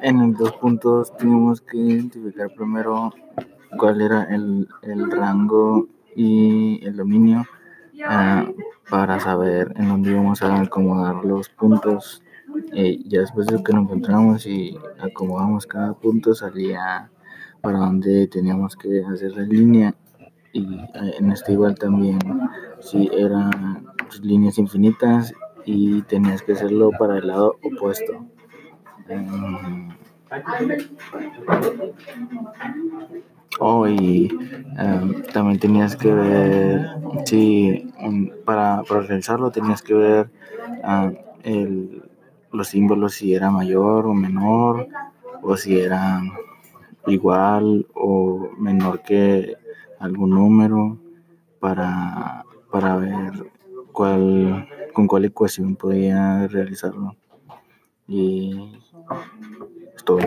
En los puntos teníamos que identificar primero cuál era el, el rango y el dominio uh, para saber en dónde íbamos a acomodar los puntos. Eh, ya después de que lo encontramos y acomodamos cada punto salía para dónde teníamos que hacer la línea y eh, en este igual también si eran líneas infinitas y tenías que hacerlo para el lado opuesto. Oh, y um, también tenías que ver si um, para, para realizarlo tenías que ver el, los símbolos si era mayor o menor o si era igual o menor que algún número para, para ver cuál, con cuál ecuación podía realizarlo. リスト。